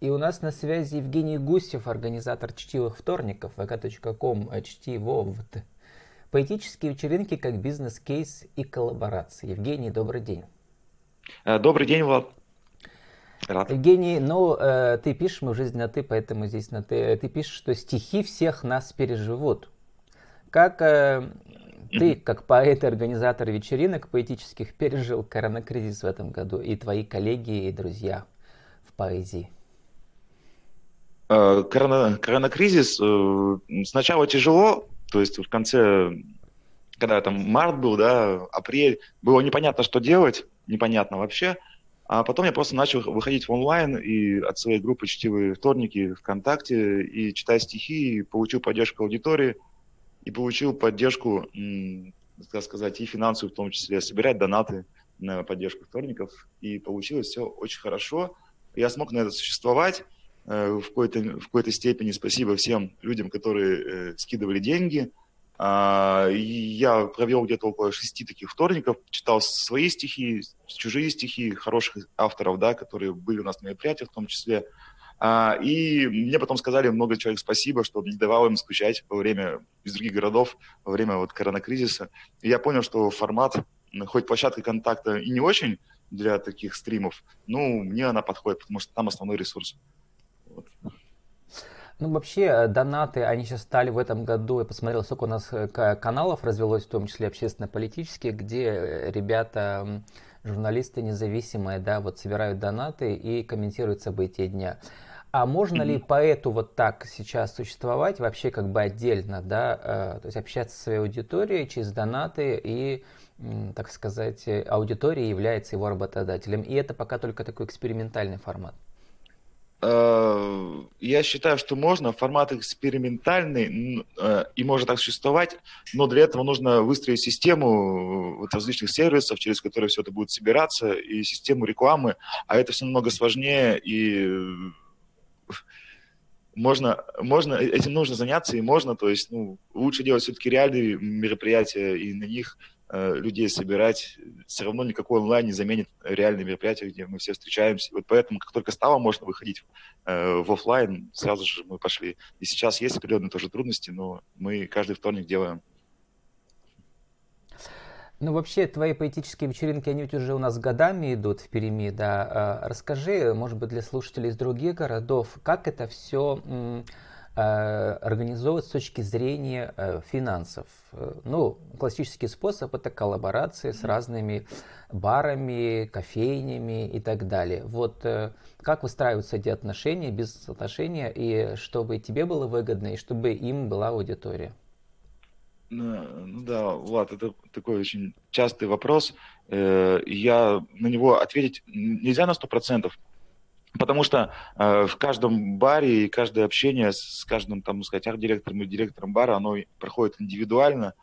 И у нас на связи Евгений Гусев, организатор чтивых вторников, vk.com, чтивовт. Поэтические вечеринки как бизнес-кейс и коллаборации. Евгений, добрый день. Э, добрый день, Влад. Рад. Евгений, ну, э, ты пишешь, мы в жизни на ты, поэтому здесь на ты. Ты пишешь, что стихи всех нас переживут. Как э, ты, как поэт и организатор вечеринок поэтических, пережил коронакризис в этом году и твои коллеги и друзья в поэзии? Э, корона, коронакризис э, сначала тяжело, то есть в конце, когда там март был, да, апрель, было непонятно, что делать, непонятно вообще. А потом я просто начал выходить в онлайн и от своей группы «Чтивые вторники» ВКонтакте и читать стихи, и получил поддержку аудитории, и получил поддержку, так сказать, и финансовую в том числе, собирать донаты на поддержку вторников. И получилось все очень хорошо. Я смог на это существовать, в какой-то, в какой-то степени спасибо всем людям, которые э, скидывали деньги. А, я провел где-то около шести таких вторников, читал свои стихи, чужие стихи хороших авторов, да, которые были у нас на мероприятиях в том числе. А, и мне потом сказали много человек спасибо, что не давал им скучать во время из других городов, во время вот коронакризиса. И я понял, что формат, хоть площадка контакта и не очень для таких стримов, ну, мне она подходит, потому что там основной ресурс. Ну, вообще, э, донаты, они сейчас стали в этом году, я посмотрел, сколько у нас э, каналов развелось, в том числе общественно-политических, где э, ребята, журналисты независимые, да, вот собирают донаты и комментируют события дня. А можно ли поэту вот так сейчас существовать, вообще как бы отдельно, да, то есть общаться со своей аудиторией через донаты и, так сказать, аудитория является его работодателем. И это пока только такой экспериментальный формат. Э, я считаю, что можно, формат экспериментальный э, и может так существовать, но для этого нужно выстроить систему вот, различных сервисов, через которые все это будет собираться, и систему рекламы, а это все намного сложнее, и можно, можно, этим нужно заняться, и можно, то есть, ну, лучше делать все-таки реальные мероприятия, и на них Э, людей собирать, все равно никакой онлайн не заменит реальные мероприятия, где мы все встречаемся. Вот поэтому, как только стало можно выходить э, в офлайн, сразу же мы пошли. И сейчас есть определенные тоже трудности, но мы каждый вторник делаем. Ну, вообще, твои поэтические вечеринки, они ведь уже у нас годами идут в Перми, да. Э, расскажи, может быть, для слушателей из других городов, как это все Э, организовывать с точки зрения э, финансов. Э, ну, классический способ это коллаборации с разными барами, кофейнями и так далее. Вот как выстраиваются эти отношения, бизнес-отношения, и чтобы тебе было выгодно, и чтобы им была аудитория? Ну да, Влад, это такой очень частый вопрос. Я на него ответить нельзя на сто процентов, Потому что э, в каждом баре и каждое общение с каждым, там, сказать, арт-директором или директором бара, оно проходит индивидуально,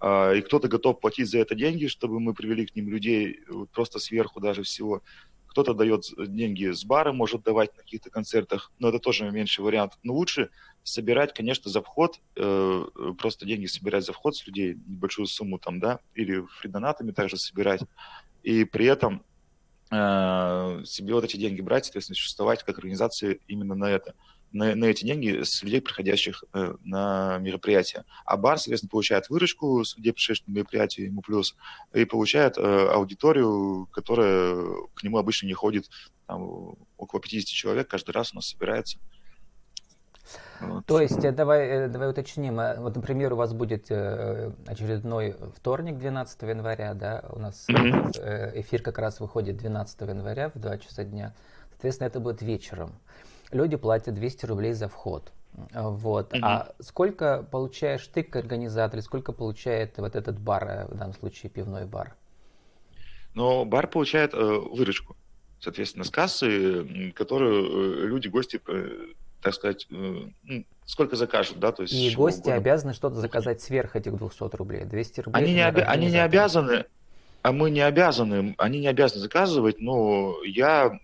э, и кто-то готов платить за это деньги, чтобы мы привели к ним людей вот, просто сверху даже всего. Кто-то дает деньги с бара, может давать на каких-то концертах, но это тоже меньший вариант. Но лучше собирать, конечно, за вход, э, просто деньги собирать за вход с людей, небольшую сумму там, да, или фридонатами также собирать, и при этом Э, себе вот эти деньги брать, соответственно, существовать как организация именно на это, на, на эти деньги с людей, приходящих э, на мероприятие. А бар, соответственно, получает выручку с людей, пришедших на мероприятие, ему плюс, и получает э, аудиторию, которая к нему обычно не ходит, там, около 50 человек каждый раз у нас собирается. Вот. То есть, э, давай, э, давай уточним. Э, вот, например, у вас будет очередной вторник, 12 января, да? У нас эфир как раз выходит 12 января в 2 часа дня. Соответственно, это будет вечером. Люди платят 200 рублей за вход. Вот. Mm-hmm. А сколько получаешь ты как организатор, сколько получает вот этот бар, в данном случае пивной бар? Ну, бар получает э, выручку, соответственно, с кассы, которую люди, гости так сказать, ну, сколько закажут, да, то есть... И гости угодно. обязаны что-то заказать сверх этих 200 рублей, 200 рублей. Они не, оби- они не обязаны, а мы не обязаны, они не обязаны заказывать, но я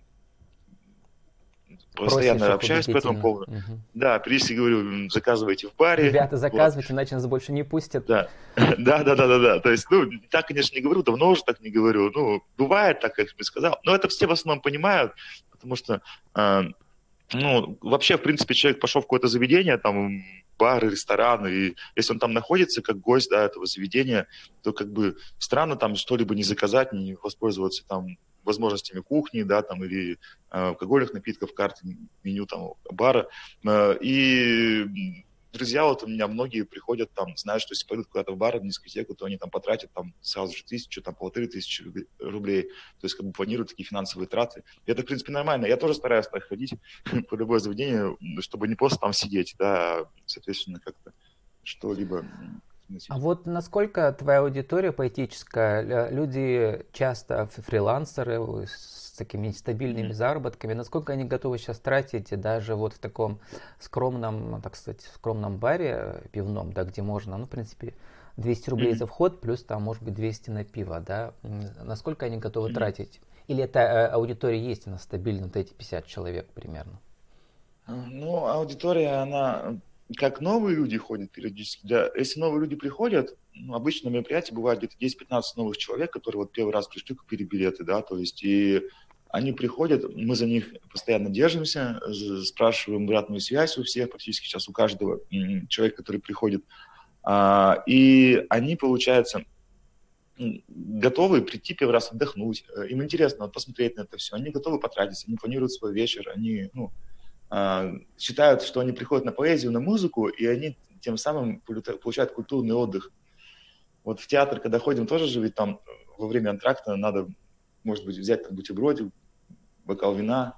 постоянно общаюсь по этому поводу. Угу. Да, периодически говорю, заказывайте в баре. Ребята, заказывайте, вот. иначе нас больше не пустят. Да. да, да, да, да, да. То есть, ну, так, конечно, не говорю, давно уже так не говорю. Ну, бывает так, как я сказал. Но это все в основном понимают, потому что э, ну, вообще, в принципе, человек пошел в какое-то заведение, там, бары, рестораны, и если он там находится как гость, да, этого заведения, то как бы странно там что-либо не заказать, не воспользоваться там возможностями кухни, да, там, или э, алкогольных напитков, карты, меню там бара. Э, и друзья вот у меня многие приходят там, знают, что если пойдут куда-то в бар, в дискотеку, то они там потратят там сразу же тысячу, там полторы тысячи рублей. То есть как бы планируют такие финансовые траты. И это, в принципе, нормально. Я тоже стараюсь так ходить по любое заведение, чтобы не просто там сидеть, да, соответственно, как-то что-либо а вот насколько твоя аудитория поэтическая? Люди часто фрилансеры такими нестабильными mm-hmm. заработками. Насколько они готовы сейчас тратить даже вот в таком скромном, так сказать, скромном баре пивном, да, где можно, ну, в принципе, 200 рублей mm-hmm. за вход, плюс там, может быть, 200 на пиво, да? Насколько они готовы mm-hmm. тратить? Или эта э, аудитория есть, она стабильна, вот эти 50 человек примерно? Ну, аудитория, она как новые люди ходят периодически, да, если новые люди приходят, ну, обычно на мероприятии бывает где-то 10-15 новых человек, которые вот первый раз пришли, купили билеты, да, то есть и они приходят, мы за них постоянно держимся, спрашиваем обратную связь у всех, практически сейчас у каждого человека, который приходит, а, и они, получается, готовы прийти первый раз отдохнуть, им интересно посмотреть на это все, они готовы потратиться, они планируют свой вечер, они, ну, а, считают, что они приходят на поэзию, на музыку, и они тем самым получают культурный отдых. Вот в театр, когда ходим, тоже же ведь там во время антракта надо, может быть, взять там бутербродик, бокал вина,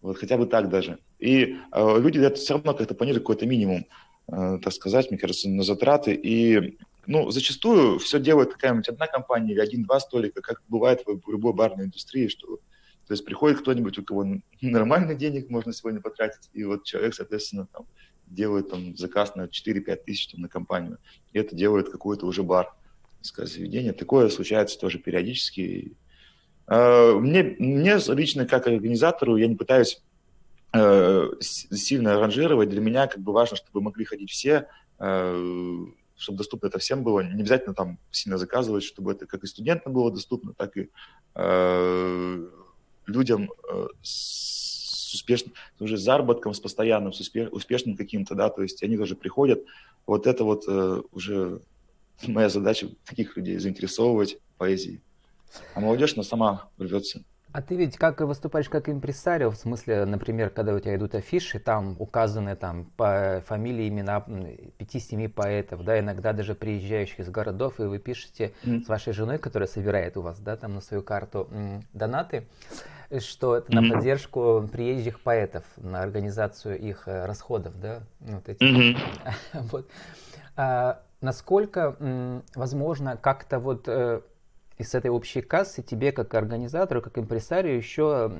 вот хотя бы так даже. И э, люди это все равно как-то планируют какой-то минимум, э, так сказать, мне кажется, на затраты. И ну, зачастую все делает какая-нибудь одна компания или один-два столика, как бывает в любой барной индустрии, что то есть приходит кто-нибудь, у кого нормально денег можно сегодня потратить, и вот человек, соответственно, там, делает там, заказ на 4-5 тысяч там, на компанию, и это делает какой-то уже бар, сказать, заведение. Такое случается тоже периодически. А, мне, мне лично, как организатору, я не пытаюсь э, сильно ранжировать. Для меня как бы важно, чтобы могли ходить все, э, чтобы доступно это всем было. Не обязательно там сильно заказывать, чтобы это как и студентам было доступно, так и э, людям э, с успешным, уже с заработком, с постоянным, с успешным каким-то, да, то есть они тоже приходят. Вот это вот э, уже моя задача таких людей заинтересовывать поэзией. А молодежь, она сама рвется. А ты ведь как выступаешь как импресарио, в смысле, например, когда у тебя идут афиши, там указаны там по фамилии, имена пяти-семи поэтов, да, иногда даже приезжающих из городов, и вы пишете mm. с вашей женой, которая собирает у вас, да, там на свою карту донаты, что это на поддержку приезжих поэтов, на организацию их э, расходов, да, вот эти. Mm-hmm. вот. А, насколько возможно как-то вот из этой общей кассы тебе как организатору, как импресарию еще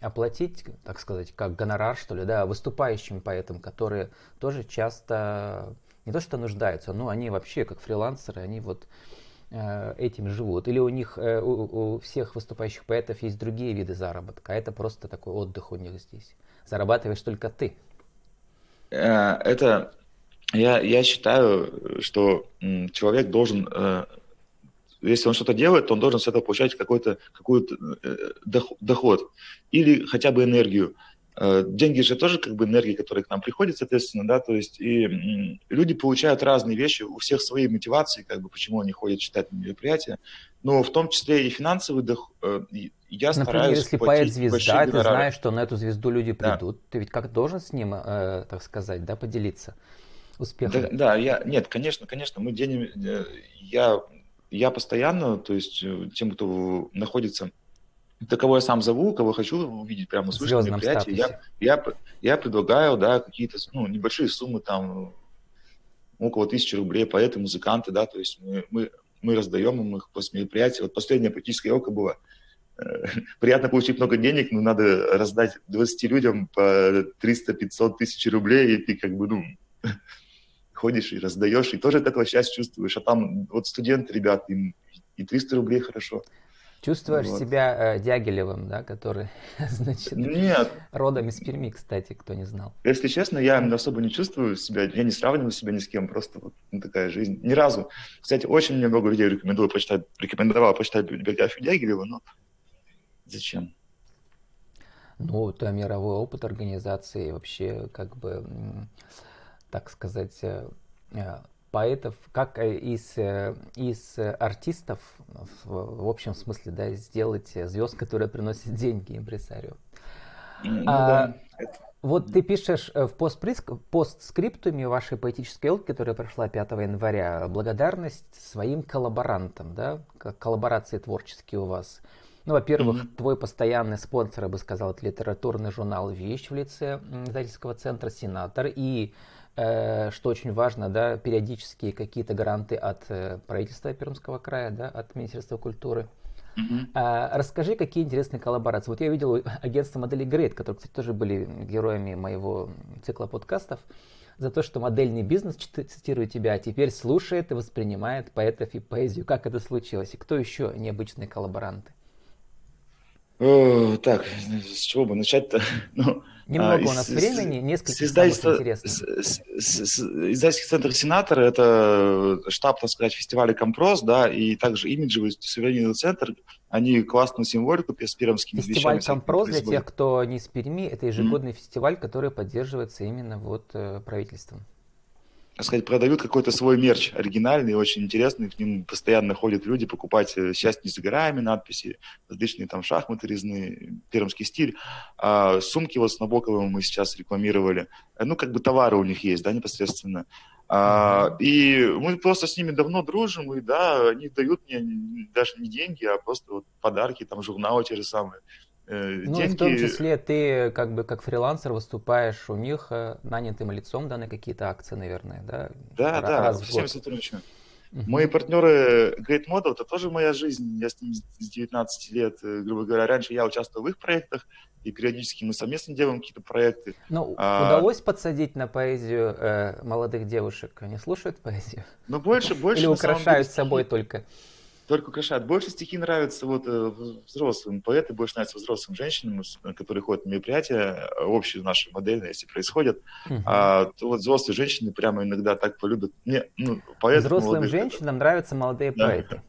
оплатить, так сказать, как гонорар, что ли, да, выступающим поэтам, которые тоже часто не то что нуждаются, но они вообще как фрилансеры, они вот э, этим живут. Или у них, э, у, у всех выступающих поэтов есть другие виды заработка, а это просто такой отдых у них здесь. Зарабатываешь только ты. Э, это я, я считаю, что человек должен если он что-то делает, то он должен с этого получать какой-то какой э, доход или хотя бы энергию. Э, деньги же тоже как бы энергии, которые к нам приходят, соответственно, да, то есть и люди получают разные вещи, у всех свои мотивации, как бы почему они ходят читать мероприятия, но в том числе и финансовый доход. Э, я Например, стараюсь если поэт звезда, ты знаешь, что на эту звезду люди придут, да. ты ведь как должен с ним, э, так сказать, да, поделиться успехом? Да, да, я, нет, конечно, конечно, мы денем, я я постоянно, то есть э, тем, кто находится, кого я сам зову, кого хочу увидеть прямо с вышки мероприятия, я, я, я предлагаю, да, какие-то, ну, небольшие суммы, там, около тысячи рублей, поэты, музыканты, да, то есть мы, мы, мы раздаем им их после мероприятия. Вот последняя практическая елка была. Э, приятно получить много денег, но надо раздать 20 людям по 300-500 тысяч рублей, и ты как бы, ну, ходишь и раздаешь, и тоже от этого счастье чувствуешь. А там вот студенты, ребят, им и 300 рублей хорошо. Чувствуешь вот. себя э, Дягилевым, да, который, значит, Нет. родом из Перми, кстати, кто не знал. Если честно, я особо не чувствую себя, я не сравниваю себя ни с кем, просто вот ну, такая жизнь. Ни разу. Кстати, очень мне много людей рекомендую почитать, рекомендовал почитать биографию Дягилева, но зачем? Ну, это мировой опыт организации, вообще, как бы, так сказать, э, э, поэтов, как из, из артистов, в, общем смысле, да, сделать звезд, которые приносят деньги импресарио. Ну, а, да. Вот ты пишешь в постскриптуме вашей поэтической елки, которая прошла 5 января, благодарность своим коллаборантам, да, коллаборации творческие у вас. Ну, во-первых, mm-hmm. твой постоянный спонсор, я бы сказал, это литературный журнал «Вещь» в лице издательского центра «Сенатор». И, э, что очень важно, да, периодические какие-то гранты от э, правительства Пермского края, да, от Министерства культуры. Uh-huh. А, расскажи, какие интересные коллаборации. Вот я видел агентство модели Great, которые, кстати, тоже были героями моего цикла подкастов, за то, что модельный бизнес, цитирую тебя, а теперь слушает и воспринимает поэтов и поэзию. Как это случилось? И кто еще необычные коллаборанты? О, так, с чего бы начать-то? Ну, Немного а, у нас с, времени, несколько с издательства, Издательский центр «Сенатор» — это штаб, так сказать, фестиваля «Компрос», да, и также имиджевый сувенирный центр. Они классную символику с пермскими Фестиваль «Компрос» для тех, кто не из Перми, это ежегодный mm-hmm. фестиваль, который поддерживается именно вот э, правительством так сказать, продают какой-то свой мерч оригинальный, очень интересный, к ним постоянно ходят люди покупать э, «Счастье не за горами» надписи, различные там шахматы резные, пермский стиль. А, сумки вот с Набоковым мы сейчас рекламировали. Э, ну, как бы товары у них есть, да, непосредственно. А, и мы просто с ними давно дружим, и да, они дают мне даже не деньги, а просто вот подарки, там журналы те же самые. Э, ну, деньги... в том числе ты как бы как фрилансер выступаешь у них э, нанятым лицом, да, на какие-то акции, наверное, да? Да, раз да, со всеми сотрудничаем. Uh-huh. Мои партнеры Great Model, это тоже моя жизнь. Я с ними с 19 лет, э, грубо говоря, раньше я участвовал в их проектах, и периодически мы совместно делаем какие-то проекты. Ну, а... удалось подсадить на поэзию э, молодых девушек? Они слушают поэзию? Ну, больше, больше. Или украшают деле, собой только? Только украшает. Больше стихи нравятся вот э, взрослым поэтам, больше нравятся взрослым женщинам, которые ходят на мероприятия, э, общие наши модельные, если происходят. Uh-huh. А, то вот взрослые женщины прямо иногда так полюбят. Мне, ну, поэты Взрослым молодых, женщинам это... нравятся молодые да. поэты.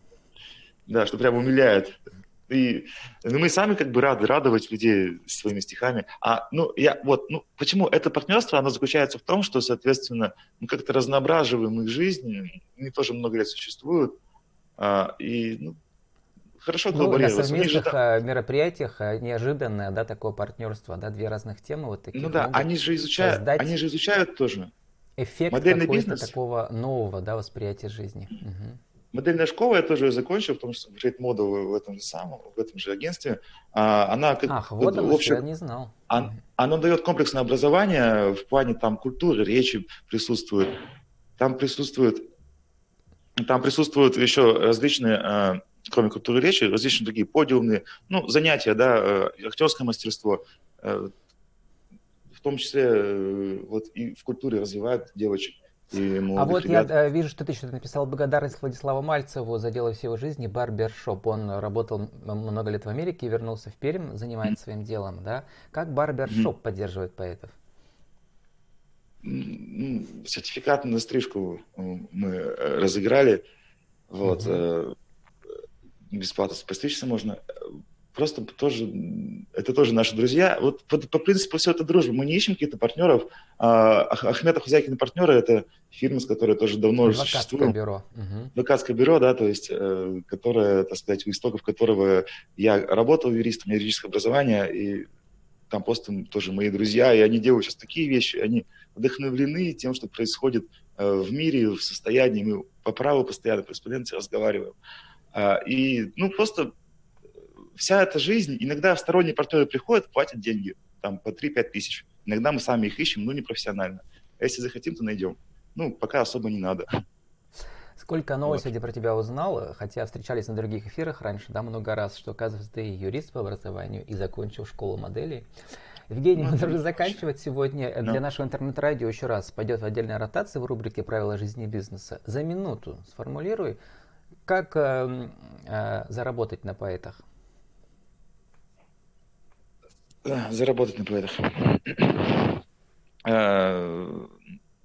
Да, что прямо умиляет. И ну, мы сами как бы рады радовать людей своими стихами. А, ну, я, вот, ну, почему это партнерство, оно заключается в том, что, соответственно, мы как-то разноображиваем их жизнь, они тоже много лет существуют, а, и ну, хорошо коллаборировать. Ну, на совместных же, а, мероприятиях а, неожиданное, да, такое партнерство, да, две разных темы вот такие. Ну да, они же изучают, они же изучают тоже. Эффект Модельный бизнес. такого нового, да, восприятия жизни. Угу. Модельная школа я тоже закончил, потому что Great Model в этом же самом, в этом же агентстве. Она как Ах, вот в общем, я не знал. Он, оно дает комплексное образование в плане там культуры, речи присутствует. Там присутствует там присутствуют еще различные, э, кроме культуры речи, различные другие подиумные, ну, занятия, да, э, актерское мастерство, э, в том числе вот и в культуре развивают девочек. И а вот ребят. я вижу, что ты еще написал благодарность Владиславу Мальцеву за дело всего жизни, барбершоп. Он работал много лет в Америке, вернулся в Пермь, занимается mm-hmm. своим делом, да? Как барбершоп mm-hmm. поддерживает поэтов? Сертификат на стрижку мы э, разыграли. Вот. Mm-hmm. Бесплатно постричься можно. Просто тоже, это тоже наши друзья. Вот по, по принципу все это дружба. Мы не ищем каких-то партнеров. А, Ахмед Ахузякин партнеры – это фирма, с которой тоже давно уже существует. бюро. Угу. Адвокатское бюро, да, то есть, э, которое, так сказать, у истоков которого я работал юристом, юридическое образование, и там просто тоже мои друзья, и они делают сейчас такие вещи, они вдохновлены тем, что происходит э, в мире, в состоянии, мы по праву постоянно по корреспонденции разговариваем. А, и, ну, просто вся эта жизнь, иногда сторонние партнеры приходят, платят деньги, там, по 3-5 тысяч. Иногда мы сами их ищем, но не профессионально. А если захотим, то найдем. Ну, пока особо не надо. Сколько нового вот. сегодня про тебя узнал, хотя встречались на других эфирах раньше, да, много раз, что, оказывается, ты юрист по образованию и закончил школу моделей. Евгений, мы должны заканчивать сегодня. No. Для нашего интернет-радио еще раз пойдет в отдельной ротации в рубрике «Правила жизни и бизнеса». За минуту сформулируй, как э, э, заработать на поэтах? Заработать на поэтах.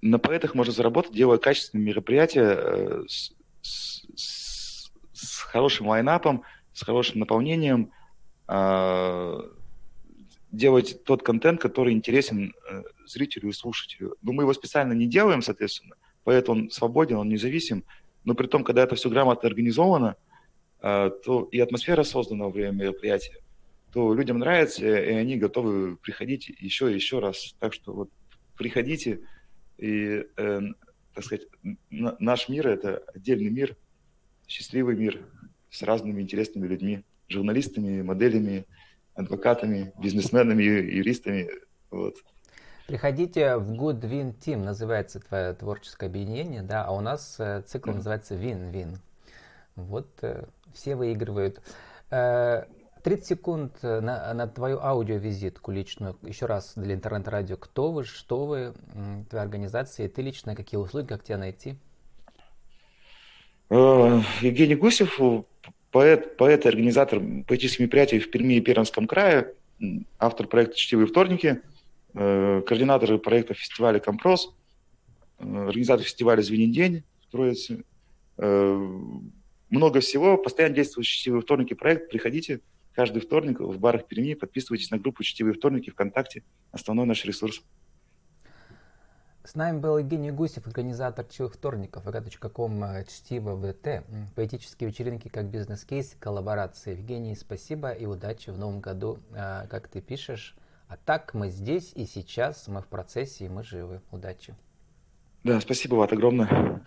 На поэтах можно заработать, делая качественные мероприятия э, с, с, с хорошим лайнапом, с хорошим наполнением, э, делать тот контент, который интересен э, зрителю и слушателю. Но мы его специально не делаем, соответственно, поэтому он свободен, он независим. Но при том, когда это все грамотно организовано, то и атмосфера создана во время мероприятия, то людям нравится, и они готовы приходить еще и еще раз. Так что вот приходите, и, э, так сказать, наш мир – это отдельный мир, счастливый мир с разными интересными людьми, журналистами, моделями, адвокатами, бизнесменами, юристами. Вот. Приходите в Good Win Team, называется твое творческое объединение, да, а у нас э, цикл mm-hmm. называется Win-Win. Вот э, все выигрывают. Э, 30 секунд э, на, на твою аудиовизитку личную. Еще раз для интернет-радио. Кто вы, что вы, твоя организация, и ты лично, какие услуги, как тебя найти? Э, Евгений Гусев, поэт, поэт и организатор поэтических мероприятий в Перми и Пермском крае, автор проекта «Чтивые вторники», э, координатор проекта фестиваля «Компрос», организатор фестиваля «Звенин день» в Троице. Много всего, постоянно действующий «Чтивые вторники» проект. Приходите, каждый вторник в барах Перми. Подписывайтесь на группу «Чтивые вторники» ВКонтакте. Основной наш ресурс. С нами был Евгений Гусев, организатор «Чтивых вторников», vk.com э, «Чтиво ВТ», поэтические вечеринки как бизнес-кейс, коллаборации. Евгений, спасибо и удачи в новом году, э, как ты пишешь. А так мы здесь и сейчас, мы в процессе, и мы живы. Удачи. Да, спасибо, Ват, огромное.